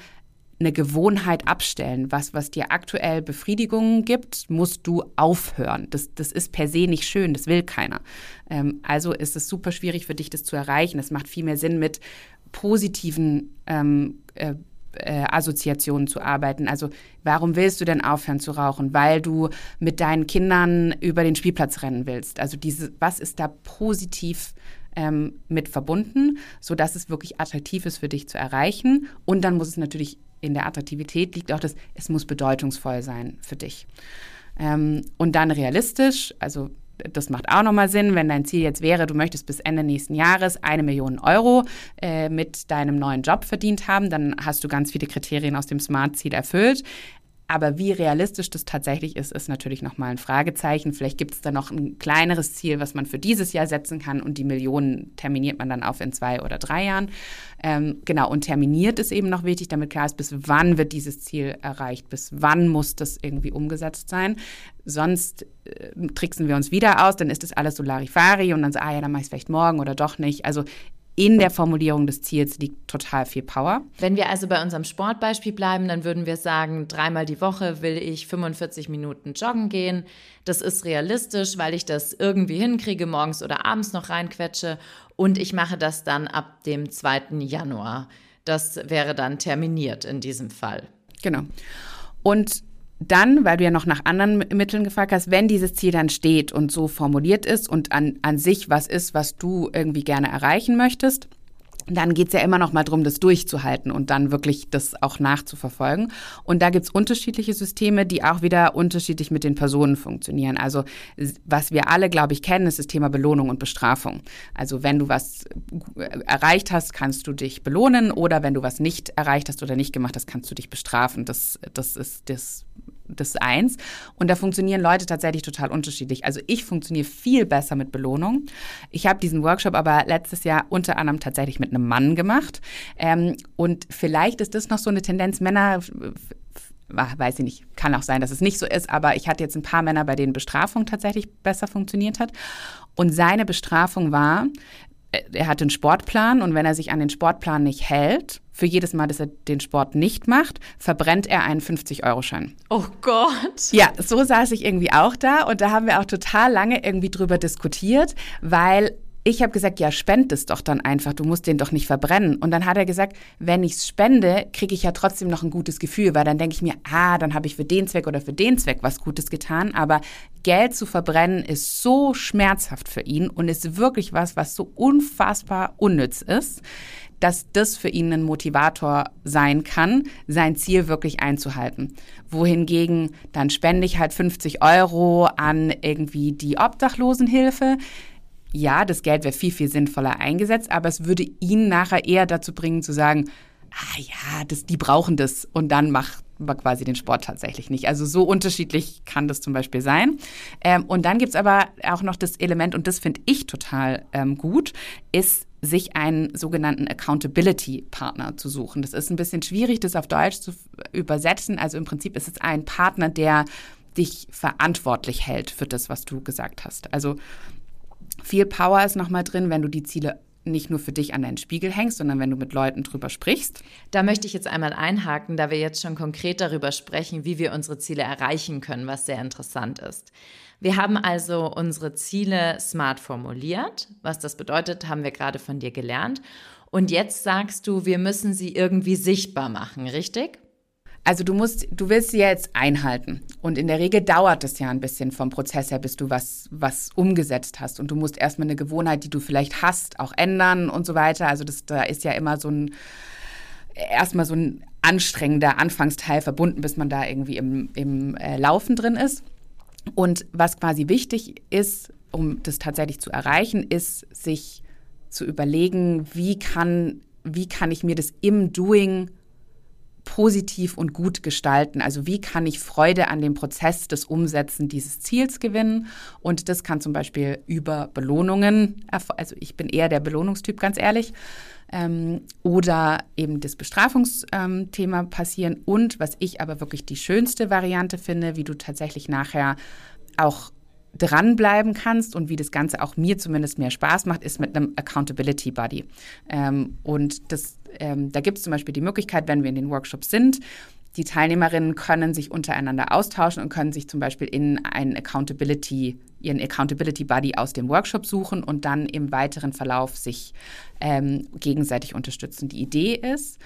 eine Gewohnheit abstellen. Was, was dir aktuell Befriedigungen gibt, musst du aufhören. Das, das ist per se nicht schön, das will keiner. Ähm, also ist es super schwierig für dich, das zu erreichen. Es macht viel mehr Sinn mit positiven ähm, äh, äh, Assoziationen zu arbeiten. Also warum willst du denn aufhören zu rauchen? Weil du mit deinen Kindern über den Spielplatz rennen willst. Also diese, was ist da positiv ähm, mit verbunden, sodass es wirklich attraktiv ist für dich zu erreichen. Und dann muss es natürlich in der Attraktivität liegt auch das, es muss bedeutungsvoll sein für dich. Ähm, und dann realistisch, also das macht auch nochmal Sinn, wenn dein Ziel jetzt wäre, du möchtest bis Ende nächsten Jahres eine Million Euro äh, mit deinem neuen Job verdient haben, dann hast du ganz viele Kriterien aus dem Smart-Ziel erfüllt. Aber wie realistisch das tatsächlich ist, ist natürlich nochmal ein Fragezeichen. Vielleicht gibt es da noch ein kleineres Ziel, was man für dieses Jahr setzen kann und die Millionen terminiert man dann auf in zwei oder drei Jahren. Ähm, genau, und terminiert ist eben noch wichtig, damit klar ist, bis wann wird dieses Ziel erreicht, bis wann muss das irgendwie umgesetzt sein. Sonst äh, tricksen wir uns wieder aus, dann ist das alles so Larifari und dann so, ah ja, dann mache ich es vielleicht morgen oder doch nicht. Also in der Formulierung des Ziels liegt total viel Power. Wenn wir also bei unserem Sportbeispiel bleiben, dann würden wir sagen, dreimal die Woche will ich 45 Minuten joggen gehen. Das ist realistisch, weil ich das irgendwie hinkriege, morgens oder abends noch reinquetsche. Und ich mache das dann ab dem 2. Januar. Das wäre dann terminiert in diesem Fall. Genau. Und dann, weil du ja noch nach anderen Mitteln gefragt hast, wenn dieses Ziel dann steht und so formuliert ist und an, an sich was ist, was du irgendwie gerne erreichen möchtest, dann geht's ja immer noch mal darum, das durchzuhalten und dann wirklich das auch nachzuverfolgen. Und da gibt's unterschiedliche Systeme, die auch wieder unterschiedlich mit den Personen funktionieren. Also was wir alle, glaube ich, kennen, ist das Thema Belohnung und Bestrafung. Also wenn du was erreicht hast, kannst du dich belohnen oder wenn du was nicht erreicht hast oder nicht gemacht hast, kannst du dich bestrafen. Das, das ist das das eins. Und da funktionieren Leute tatsächlich total unterschiedlich. Also ich funktioniere viel besser mit Belohnung. Ich habe diesen Workshop aber letztes Jahr unter anderem tatsächlich mit einem Mann gemacht. Ähm, und vielleicht ist das noch so eine Tendenz, Männer weiß ich nicht, kann auch sein, dass es nicht so ist, aber ich hatte jetzt ein paar Männer, bei denen Bestrafung tatsächlich besser funktioniert hat. Und seine Bestrafung war, er hat einen Sportplan und wenn er sich an den Sportplan nicht hält, für jedes Mal, dass er den Sport nicht macht, verbrennt er einen 50-Euro-Schein. Oh Gott. Ja, so saß ich irgendwie auch da und da haben wir auch total lange irgendwie drüber diskutiert, weil ich habe gesagt, ja, spend es doch dann einfach, du musst den doch nicht verbrennen. Und dann hat er gesagt, wenn ich es spende, kriege ich ja trotzdem noch ein gutes Gefühl, weil dann denke ich mir, ah, dann habe ich für den Zweck oder für den Zweck was Gutes getan. Aber Geld zu verbrennen ist so schmerzhaft für ihn und ist wirklich was, was so unfassbar unnütz ist, dass das für ihn ein Motivator sein kann, sein Ziel wirklich einzuhalten. Wohingegen dann spende ich halt 50 Euro an irgendwie die Obdachlosenhilfe ja, das Geld wäre viel, viel sinnvoller eingesetzt, aber es würde ihn nachher eher dazu bringen zu sagen, ah ja, das, die brauchen das und dann macht man quasi den Sport tatsächlich nicht. Also so unterschiedlich kann das zum Beispiel sein. Ähm, und dann gibt es aber auch noch das Element, und das finde ich total ähm, gut, ist sich einen sogenannten Accountability-Partner zu suchen. Das ist ein bisschen schwierig, das auf Deutsch zu übersetzen. Also im Prinzip ist es ein Partner, der dich verantwortlich hält für das, was du gesagt hast. Also viel Power ist nochmal drin, wenn du die Ziele nicht nur für dich an deinen Spiegel hängst, sondern wenn du mit Leuten drüber sprichst. Da möchte ich jetzt einmal einhaken, da wir jetzt schon konkret darüber sprechen, wie wir unsere Ziele erreichen können, was sehr interessant ist. Wir haben also unsere Ziele smart formuliert. Was das bedeutet, haben wir gerade von dir gelernt. Und jetzt sagst du, wir müssen sie irgendwie sichtbar machen, richtig? Also du musst, du willst sie jetzt einhalten. Und in der Regel dauert es ja ein bisschen vom Prozess her, bis du was, was umgesetzt hast. Und du musst erstmal eine Gewohnheit, die du vielleicht hast, auch ändern und so weiter. Also das, da ist ja immer so ein, erstmal so ein anstrengender Anfangsteil verbunden, bis man da irgendwie im, im äh, Laufen drin ist. Und was quasi wichtig ist, um das tatsächlich zu erreichen, ist, sich zu überlegen, wie kann, wie kann ich mir das im Doing positiv und gut gestalten. Also wie kann ich Freude an dem Prozess des Umsetzen dieses Ziels gewinnen? Und das kann zum Beispiel über Belohnungen, also ich bin eher der Belohnungstyp, ganz ehrlich, ähm, oder eben das Bestrafungsthema ähm, passieren. Und was ich aber wirklich die schönste Variante finde, wie du tatsächlich nachher auch dranbleiben kannst und wie das Ganze auch mir zumindest mehr Spaß macht, ist mit einem Accountability Buddy. Ähm, und das, ähm, da gibt es zum Beispiel die Möglichkeit, wenn wir in den Workshops sind, die Teilnehmerinnen können sich untereinander austauschen und können sich zum Beispiel in einen Accountability, ihren Accountability Buddy aus dem Workshop suchen und dann im weiteren Verlauf sich ähm, gegenseitig unterstützen. Die Idee ist,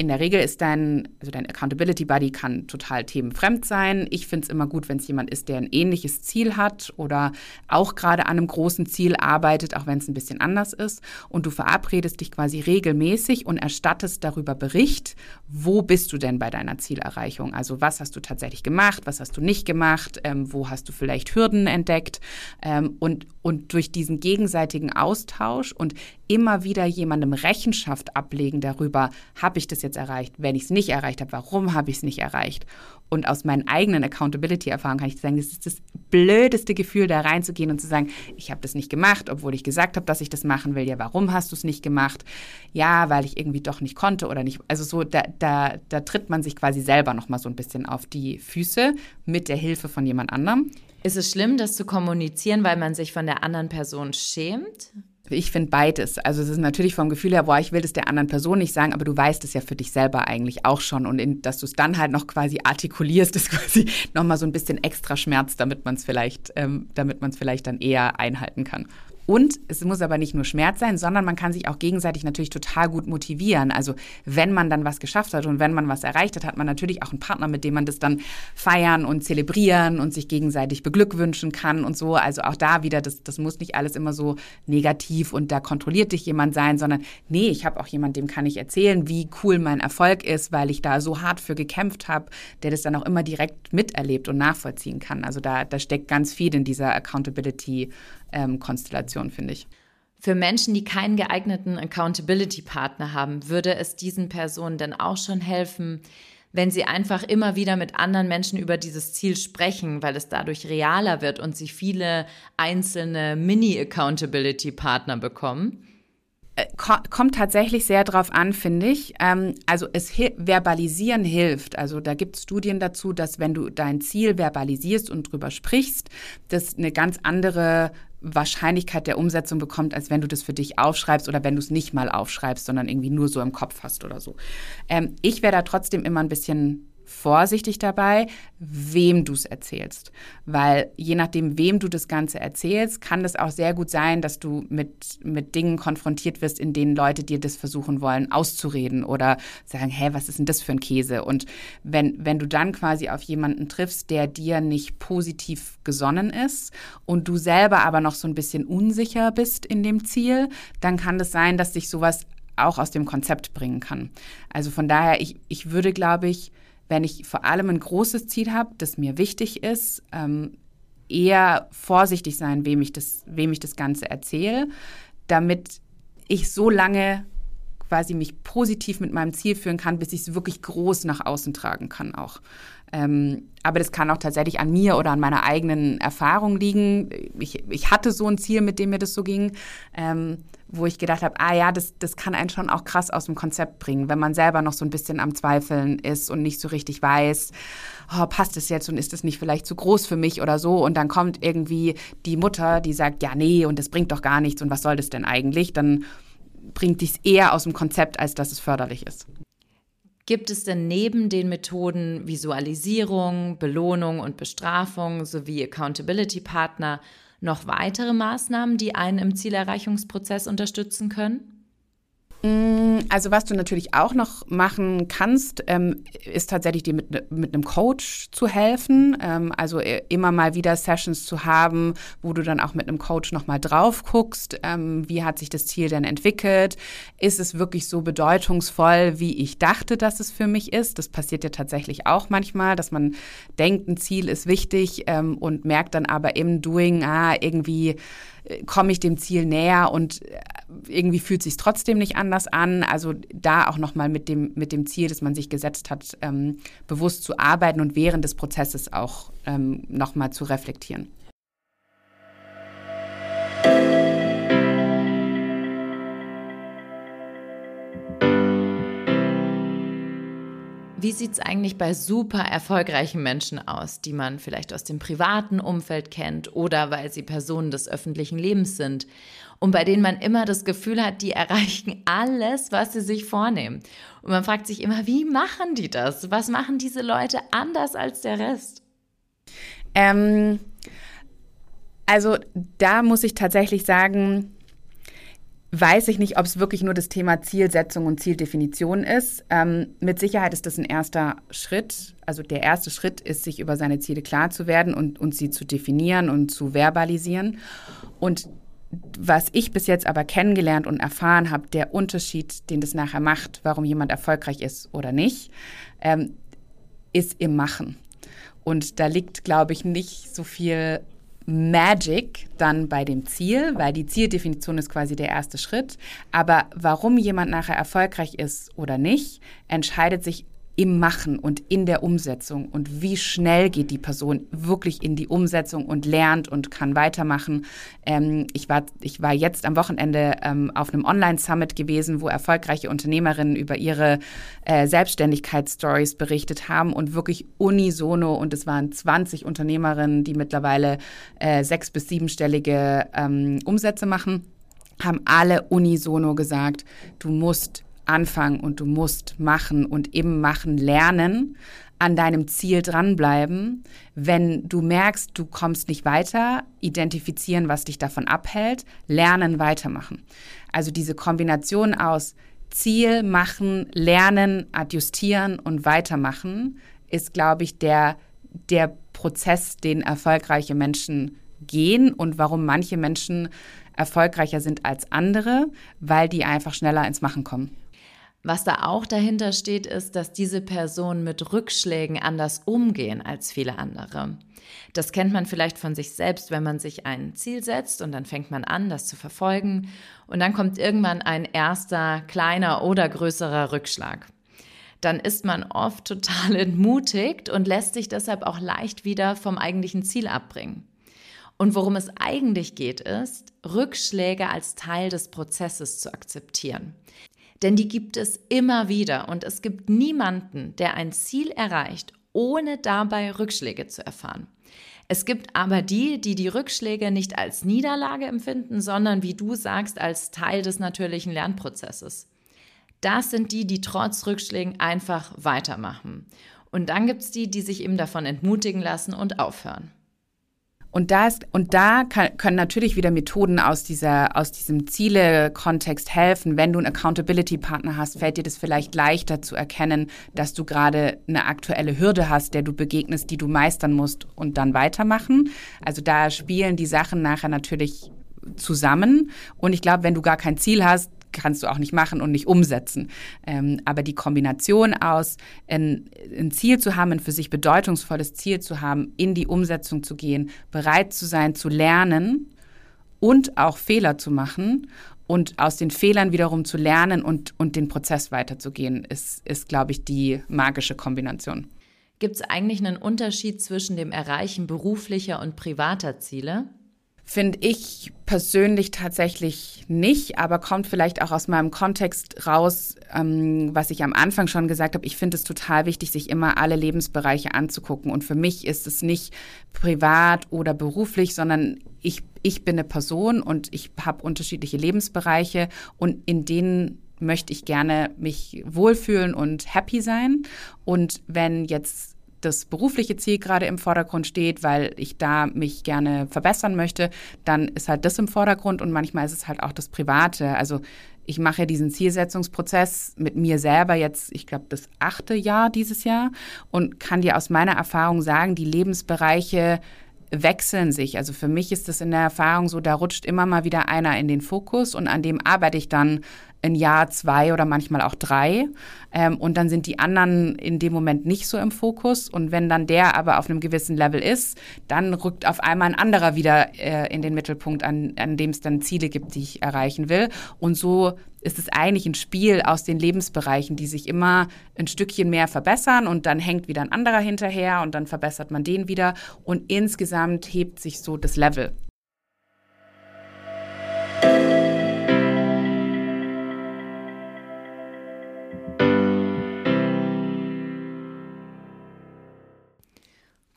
in der Regel ist dein, also dein Accountability Buddy kann total themenfremd sein. Ich finde es immer gut, wenn es jemand ist, der ein ähnliches Ziel hat oder auch gerade an einem großen Ziel arbeitet, auch wenn es ein bisschen anders ist. Und du verabredest dich quasi regelmäßig und erstattest darüber Bericht, wo bist du denn bei deiner Zielerreichung? Also was hast du tatsächlich gemacht, was hast du nicht gemacht, ähm, wo hast du vielleicht Hürden entdeckt? Ähm, und, und durch diesen gegenseitigen Austausch und immer wieder jemandem Rechenschaft ablegen darüber, habe ich das jetzt erreicht? Wenn ich es nicht erreicht habe, warum habe ich es nicht erreicht? Und aus meinen eigenen Accountability-Erfahrungen kann ich sagen, das ist das blödeste Gefühl, da reinzugehen und zu sagen, ich habe das nicht gemacht, obwohl ich gesagt habe, dass ich das machen will. Ja, warum hast du es nicht gemacht? Ja, weil ich irgendwie doch nicht konnte oder nicht. Also so, da, da, da tritt man sich quasi selber nochmal so ein bisschen auf die Füße mit der Hilfe von jemand anderem. Ist es schlimm, das zu kommunizieren, weil man sich von der anderen Person schämt? Ich finde beides. Also es ist natürlich vom Gefühl her, boah, ich will das der anderen Person nicht sagen, aber du weißt es ja für dich selber eigentlich auch schon. Und in, dass du es dann halt noch quasi artikulierst, ist quasi nochmal so ein bisschen extra Schmerz, damit man es vielleicht, ähm, damit man es vielleicht dann eher einhalten kann. Und es muss aber nicht nur Schmerz sein, sondern man kann sich auch gegenseitig natürlich total gut motivieren. Also wenn man dann was geschafft hat und wenn man was erreicht hat, hat man natürlich auch einen Partner, mit dem man das dann feiern und zelebrieren und sich gegenseitig beglückwünschen kann und so. Also auch da wieder, das, das muss nicht alles immer so negativ und da kontrolliert dich jemand sein, sondern nee, ich habe auch jemanden, dem kann ich erzählen, wie cool mein Erfolg ist, weil ich da so hart für gekämpft habe, der das dann auch immer direkt miterlebt und nachvollziehen kann. Also da, da steckt ganz viel in dieser Accountability ähm, Konstellation, finde ich. Für Menschen, die keinen geeigneten Accountability-Partner haben, würde es diesen Personen denn auch schon helfen, wenn sie einfach immer wieder mit anderen Menschen über dieses Ziel sprechen, weil es dadurch realer wird und sie viele einzelne Mini-Accountability-Partner bekommen? Äh, kommt tatsächlich sehr drauf an, finde ich. Ähm, also es verbalisieren hilft. Also da gibt es Studien dazu, dass wenn du dein Ziel verbalisierst und drüber sprichst, das eine ganz andere Wahrscheinlichkeit der Umsetzung bekommt, als wenn du das für dich aufschreibst oder wenn du es nicht mal aufschreibst, sondern irgendwie nur so im Kopf hast oder so. Ähm, ich wäre da trotzdem immer ein bisschen vorsichtig dabei, wem du es erzählst. Weil je nachdem, wem du das Ganze erzählst, kann das auch sehr gut sein, dass du mit, mit Dingen konfrontiert wirst, in denen Leute dir das versuchen wollen, auszureden oder sagen, hä, was ist denn das für ein Käse? Und wenn, wenn du dann quasi auf jemanden triffst, der dir nicht positiv gesonnen ist und du selber aber noch so ein bisschen unsicher bist in dem Ziel, dann kann das sein, dass dich sowas auch aus dem Konzept bringen kann. Also von daher, ich, ich würde, glaube ich, wenn ich vor allem ein großes Ziel habe, das mir wichtig ist, ähm, eher vorsichtig sein, wem ich das, wem ich das Ganze erzähle, damit ich so lange quasi mich positiv mit meinem Ziel führen kann, bis ich es wirklich groß nach außen tragen kann auch. Ähm, aber das kann auch tatsächlich an mir oder an meiner eigenen Erfahrung liegen. Ich, ich hatte so ein Ziel, mit dem mir das so ging, ähm, wo ich gedacht habe, ah ja, das, das kann einen schon auch krass aus dem Konzept bringen, wenn man selber noch so ein bisschen am Zweifeln ist und nicht so richtig weiß, oh, passt es jetzt und ist es nicht vielleicht zu groß für mich oder so. Und dann kommt irgendwie die Mutter, die sagt, ja, nee, und das bringt doch gar nichts und was soll das denn eigentlich? Dann bringt dich eher aus dem Konzept, als dass es förderlich ist. Gibt es denn neben den Methoden Visualisierung, Belohnung und Bestrafung sowie Accountability Partner noch weitere Maßnahmen, die einen im Zielerreichungsprozess unterstützen können? Mm, also was du natürlich auch noch machen kannst, ähm, ist tatsächlich dir mit, mit einem Coach zu helfen. Ähm, also äh, immer mal wieder Sessions zu haben, wo du dann auch mit einem Coach nochmal drauf guckst, ähm, wie hat sich das Ziel denn entwickelt? Ist es wirklich so bedeutungsvoll, wie ich dachte, dass es für mich ist? Das passiert ja tatsächlich auch manchmal, dass man denkt, ein Ziel ist wichtig ähm, und merkt dann aber im Doing, ah, irgendwie komme ich dem Ziel näher und äh, irgendwie fühlt sich trotzdem nicht anders an. Also da auch nochmal mit dem, mit dem Ziel, das man sich gesetzt hat, ähm, bewusst zu arbeiten und während des Prozesses auch ähm, nochmal zu reflektieren. Wie sieht es eigentlich bei super erfolgreichen Menschen aus, die man vielleicht aus dem privaten Umfeld kennt oder weil sie Personen des öffentlichen Lebens sind und bei denen man immer das Gefühl hat, die erreichen alles, was sie sich vornehmen. Und man fragt sich immer, wie machen die das? Was machen diese Leute anders als der Rest? Ähm, also da muss ich tatsächlich sagen, weiß ich nicht, ob es wirklich nur das Thema Zielsetzung und Zieldefinition ist. Ähm, mit Sicherheit ist das ein erster Schritt. Also der erste Schritt ist, sich über seine Ziele klar zu werden und, und sie zu definieren und zu verbalisieren. Und was ich bis jetzt aber kennengelernt und erfahren habe, der Unterschied, den das nachher macht, warum jemand erfolgreich ist oder nicht, ähm, ist im Machen. Und da liegt, glaube ich, nicht so viel Magic dann bei dem Ziel, weil die Zieldefinition ist quasi der erste Schritt. Aber warum jemand nachher erfolgreich ist oder nicht, entscheidet sich im Machen und in der Umsetzung. Und wie schnell geht die Person wirklich in die Umsetzung und lernt und kann weitermachen. Ähm, ich, war, ich war jetzt am Wochenende ähm, auf einem Online-Summit gewesen, wo erfolgreiche Unternehmerinnen über ihre äh, Selbstständigkeitsstories berichtet haben und wirklich unisono. Und es waren 20 Unternehmerinnen, die mittlerweile äh, sechs- bis siebenstellige ähm, Umsätze machen, haben alle unisono gesagt, du musst anfangen und du musst machen und eben machen lernen, an deinem Ziel dranbleiben. Wenn du merkst, du kommst nicht weiter, identifizieren, was dich davon abhält, lernen, weitermachen. Also diese Kombination aus Ziel machen, lernen, adjustieren und weitermachen ist, glaube ich, der, der Prozess, den erfolgreiche Menschen gehen und warum manche Menschen erfolgreicher sind als andere, weil die einfach schneller ins Machen kommen. Was da auch dahinter steht, ist, dass diese Personen mit Rückschlägen anders umgehen als viele andere. Das kennt man vielleicht von sich selbst, wenn man sich ein Ziel setzt und dann fängt man an, das zu verfolgen und dann kommt irgendwann ein erster kleiner oder größerer Rückschlag. Dann ist man oft total entmutigt und lässt sich deshalb auch leicht wieder vom eigentlichen Ziel abbringen. Und worum es eigentlich geht, ist, Rückschläge als Teil des Prozesses zu akzeptieren. Denn die gibt es immer wieder und es gibt niemanden, der ein Ziel erreicht, ohne dabei Rückschläge zu erfahren. Es gibt aber die, die die Rückschläge nicht als Niederlage empfinden, sondern wie du sagst, als Teil des natürlichen Lernprozesses. Das sind die, die trotz Rückschlägen einfach weitermachen. Und dann gibt es die, die sich eben davon entmutigen lassen und aufhören. Und da, ist, und da kann, können natürlich wieder Methoden aus, dieser, aus diesem Ziele-Kontext helfen. Wenn du einen Accountability-Partner hast, fällt dir das vielleicht leichter zu erkennen, dass du gerade eine aktuelle Hürde hast, der du begegnest, die du meistern musst und dann weitermachen. Also da spielen die Sachen nachher natürlich zusammen. Und ich glaube, wenn du gar kein Ziel hast, kannst du auch nicht machen und nicht umsetzen. Ähm, aber die Kombination aus, ein, ein Ziel zu haben, ein für sich bedeutungsvolles Ziel zu haben, in die Umsetzung zu gehen, bereit zu sein, zu lernen und auch Fehler zu machen und aus den Fehlern wiederum zu lernen und, und den Prozess weiterzugehen, ist, ist glaube ich, die magische Kombination. Gibt es eigentlich einen Unterschied zwischen dem Erreichen beruflicher und privater Ziele? Finde ich persönlich tatsächlich nicht, aber kommt vielleicht auch aus meinem Kontext raus, ähm, was ich am Anfang schon gesagt habe. Ich finde es total wichtig, sich immer alle Lebensbereiche anzugucken. Und für mich ist es nicht privat oder beruflich, sondern ich, ich bin eine Person und ich habe unterschiedliche Lebensbereiche und in denen möchte ich gerne mich wohlfühlen und happy sein. Und wenn jetzt das berufliche Ziel gerade im Vordergrund steht, weil ich da mich gerne verbessern möchte, dann ist halt das im Vordergrund und manchmal ist es halt auch das Private. Also ich mache diesen Zielsetzungsprozess mit mir selber jetzt, ich glaube, das achte Jahr dieses Jahr und kann dir aus meiner Erfahrung sagen, die Lebensbereiche wechseln sich. Also für mich ist das in der Erfahrung so, da rutscht immer mal wieder einer in den Fokus und an dem arbeite ich dann ein Jahr, zwei oder manchmal auch drei. Ähm, und dann sind die anderen in dem Moment nicht so im Fokus. Und wenn dann der aber auf einem gewissen Level ist, dann rückt auf einmal ein anderer wieder äh, in den Mittelpunkt, an, an dem es dann Ziele gibt, die ich erreichen will. Und so ist es eigentlich ein Spiel aus den Lebensbereichen, die sich immer ein Stückchen mehr verbessern und dann hängt wieder ein anderer hinterher und dann verbessert man den wieder. Und insgesamt hebt sich so das Level.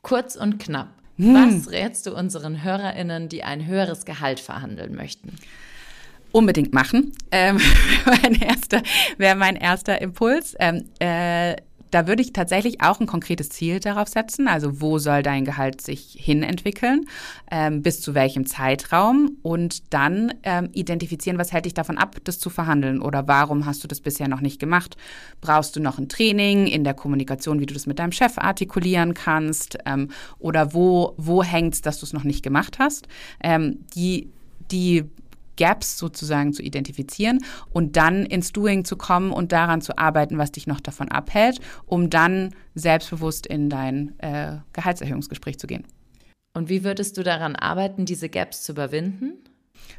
Kurz und knapp. Hm. Was rätst du unseren HörerInnen, die ein höheres Gehalt verhandeln möchten? Unbedingt machen. Ähm, mein erster, wäre mein erster Impuls. Ähm, äh, da würde ich tatsächlich auch ein konkretes Ziel darauf setzen. Also wo soll dein Gehalt sich hin entwickeln, ähm, bis zu welchem Zeitraum und dann ähm, identifizieren, was hält dich davon ab, das zu verhandeln oder warum hast du das bisher noch nicht gemacht? Brauchst du noch ein Training in der Kommunikation, wie du das mit deinem Chef artikulieren kannst ähm, oder wo, wo hängt es, dass du es noch nicht gemacht hast? Ähm, die die Gaps sozusagen zu identifizieren und dann ins Doing zu kommen und daran zu arbeiten, was dich noch davon abhält, um dann selbstbewusst in dein äh, Gehaltserhöhungsgespräch zu gehen. Und wie würdest du daran arbeiten, diese Gaps zu überwinden?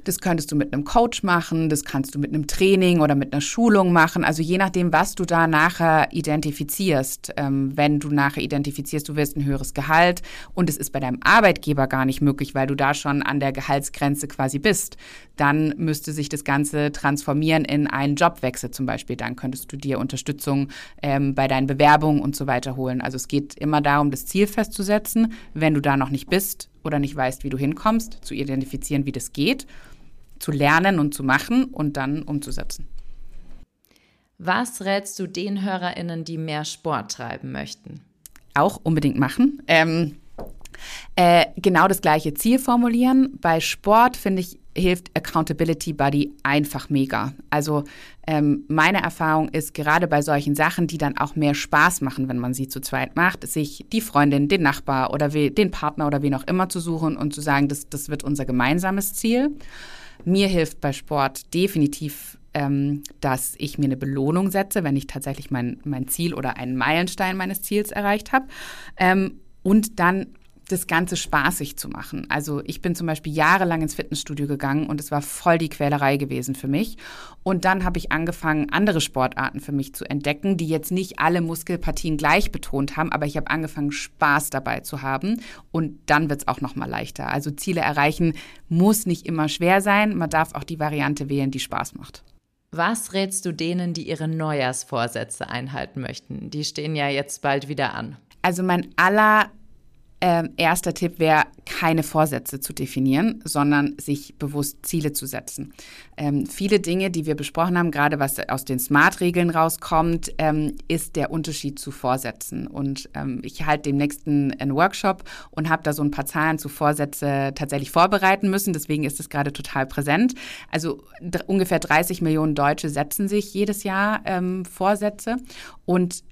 Das könntest du mit einem Coach machen, das kannst du mit einem Training oder mit einer Schulung machen. Also je nachdem, was du da nachher identifizierst. Ähm, wenn du nachher identifizierst, du wirst ein höheres Gehalt und es ist bei deinem Arbeitgeber gar nicht möglich, weil du da schon an der Gehaltsgrenze quasi bist, dann müsste sich das Ganze transformieren in einen Jobwechsel zum Beispiel. Dann könntest du dir Unterstützung ähm, bei deinen Bewerbungen und so weiter holen. Also es geht immer darum, das Ziel festzusetzen. Wenn du da noch nicht bist, oder nicht weißt, wie du hinkommst, zu identifizieren, wie das geht, zu lernen und zu machen und dann umzusetzen. Was rätst du den HörerInnen, die mehr Sport treiben möchten? Auch unbedingt machen. Ähm, äh, genau das gleiche Ziel formulieren. Bei Sport finde ich hilft Accountability Buddy einfach mega. Also ähm, meine Erfahrung ist gerade bei solchen Sachen, die dann auch mehr Spaß machen, wenn man sie zu zweit macht, sich die Freundin, den Nachbar oder we, den Partner oder wen auch immer zu suchen und zu sagen, das, das wird unser gemeinsames Ziel. Mir hilft bei Sport definitiv ähm, dass ich mir eine Belohnung setze, wenn ich tatsächlich mein, mein Ziel oder einen Meilenstein meines Ziels erreicht habe. Ähm, und dann das Ganze spaßig zu machen. Also ich bin zum Beispiel jahrelang ins Fitnessstudio gegangen und es war voll die Quälerei gewesen für mich. Und dann habe ich angefangen, andere Sportarten für mich zu entdecken, die jetzt nicht alle Muskelpartien gleich betont haben, aber ich habe angefangen, Spaß dabei zu haben. Und dann wird es auch noch mal leichter. Also Ziele erreichen muss nicht immer schwer sein. Man darf auch die Variante wählen, die Spaß macht. Was rätst du denen, die ihre Neujahrsvorsätze einhalten möchten? Die stehen ja jetzt bald wieder an. Also mein aller ähm, erster Tipp wäre, keine Vorsätze zu definieren, sondern sich bewusst Ziele zu setzen. Ähm, viele Dinge, die wir besprochen haben, gerade was aus den Smart-Regeln rauskommt, ähm, ist der Unterschied zu Vorsätzen. Und ähm, ich halte demnächst einen Workshop und habe da so ein paar Zahlen zu Vorsätze tatsächlich vorbereiten müssen. Deswegen ist es gerade total präsent. Also ungefähr 30 Millionen Deutsche setzen sich jedes Jahr ähm, Vorsätze und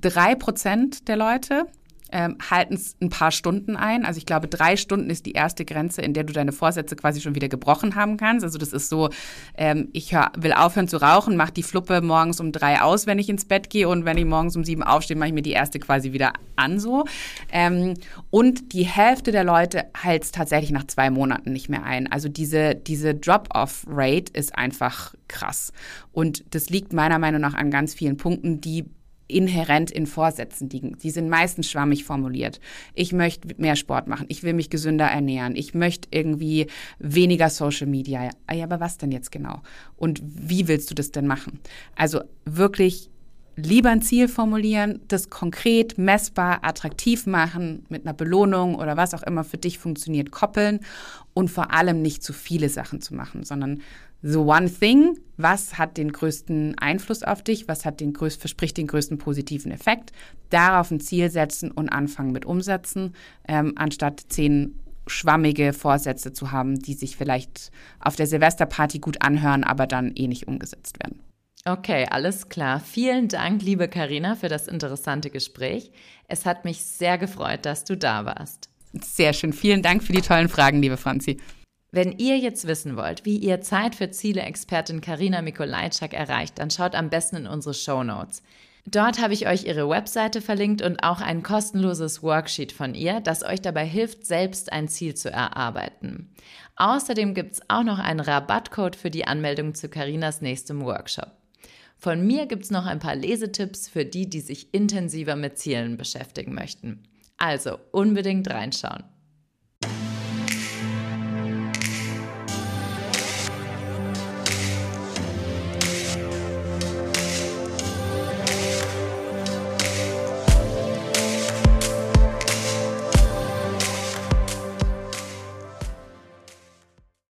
drei Prozent der Leute ähm, halten es ein paar Stunden ein. Also ich glaube, drei Stunden ist die erste Grenze, in der du deine Vorsätze quasi schon wieder gebrochen haben kannst. Also das ist so, ähm, ich hör, will aufhören zu rauchen, mache die Fluppe morgens um drei aus, wenn ich ins Bett gehe und wenn ich morgens um sieben aufstehe, mache ich mir die erste quasi wieder an so. Ähm, und die Hälfte der Leute hält es tatsächlich nach zwei Monaten nicht mehr ein. Also diese, diese Drop-off-Rate ist einfach krass. Und das liegt meiner Meinung nach an ganz vielen Punkten, die inhärent in Vorsätzen liegen. Die sind meistens schwammig formuliert. Ich möchte mehr Sport machen. Ich will mich gesünder ernähren. Ich möchte irgendwie weniger Social Media. Ja, aber was denn jetzt genau? Und wie willst du das denn machen? Also wirklich lieber ein Ziel formulieren, das konkret, messbar, attraktiv machen, mit einer Belohnung oder was auch immer für dich funktioniert, koppeln und vor allem nicht zu viele Sachen zu machen, sondern the one thing, was hat den größten Einfluss auf dich, was hat den größt, verspricht den größten positiven Effekt, darauf ein Ziel setzen und anfangen mit umsetzen, ähm, anstatt zehn schwammige Vorsätze zu haben, die sich vielleicht auf der Silvesterparty gut anhören, aber dann eh nicht umgesetzt werden. Okay, alles klar. Vielen Dank, liebe Karina, für das interessante Gespräch. Es hat mich sehr gefreut, dass du da warst. Sehr schön. Vielen Dank für die tollen Fragen, liebe Franzi. Wenn ihr jetzt wissen wollt, wie ihr Zeit für Ziele-Expertin Karina Mikolajczak erreicht, dann schaut am besten in unsere Show Notes. Dort habe ich euch ihre Webseite verlinkt und auch ein kostenloses Worksheet von ihr, das euch dabei hilft, selbst ein Ziel zu erarbeiten. Außerdem gibt es auch noch einen Rabattcode für die Anmeldung zu Karinas nächstem Workshop. Von mir gibt es noch ein paar Lesetipps für die, die sich intensiver mit Zielen beschäftigen möchten. Also unbedingt reinschauen.